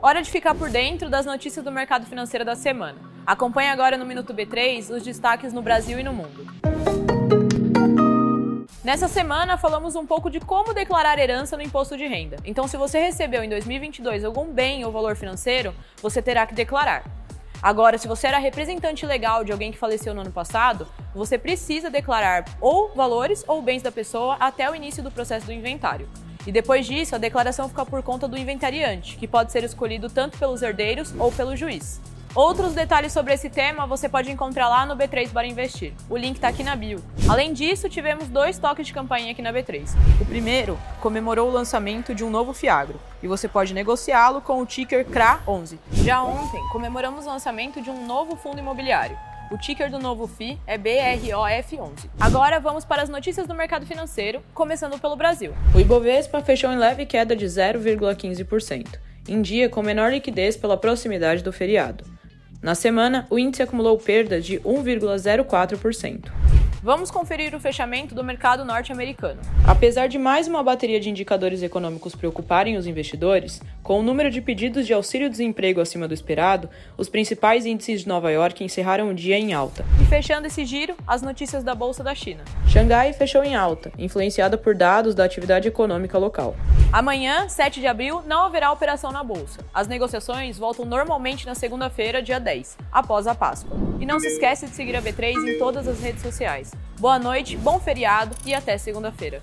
Hora de ficar por dentro das notícias do mercado financeiro da semana. Acompanhe agora no Minuto B3 os destaques no Brasil e no mundo. Nessa semana, falamos um pouco de como declarar herança no imposto de renda. Então, se você recebeu em 2022 algum bem ou valor financeiro, você terá que declarar. Agora, se você era representante legal de alguém que faleceu no ano passado, você precisa declarar ou valores ou bens da pessoa até o início do processo do inventário. E depois disso, a declaração fica por conta do inventariante, que pode ser escolhido tanto pelos herdeiros ou pelo juiz. Outros detalhes sobre esse tema você pode encontrar lá no B3 para investir. O link está aqui na bio. Além disso, tivemos dois toques de campanha aqui na B3. O primeiro comemorou o lançamento de um novo Fiagro e você pode negociá-lo com o ticker CRA11. Já ontem, comemoramos o lançamento de um novo fundo imobiliário. O ticker do novo FI é BROF11. Agora vamos para as notícias do mercado financeiro, começando pelo Brasil. O Ibovespa fechou em leve queda de 0,15%, em dia com menor liquidez pela proximidade do feriado. Na semana, o índice acumulou perdas de 1,04%. Vamos conferir o fechamento do mercado norte-americano. Apesar de mais uma bateria de indicadores econômicos preocuparem os investidores, com o número de pedidos de auxílio-desemprego acima do esperado, os principais índices de Nova York encerraram o dia em alta. E fechando esse giro, as notícias da Bolsa da China. Xangai fechou em alta, influenciada por dados da atividade econômica local. Amanhã, 7 de abril, não haverá operação na Bolsa. As negociações voltam normalmente na segunda-feira, dia 10, após a Páscoa. E não se esquece de seguir a B3 em todas as redes sociais. Boa noite, bom feriado e até segunda-feira.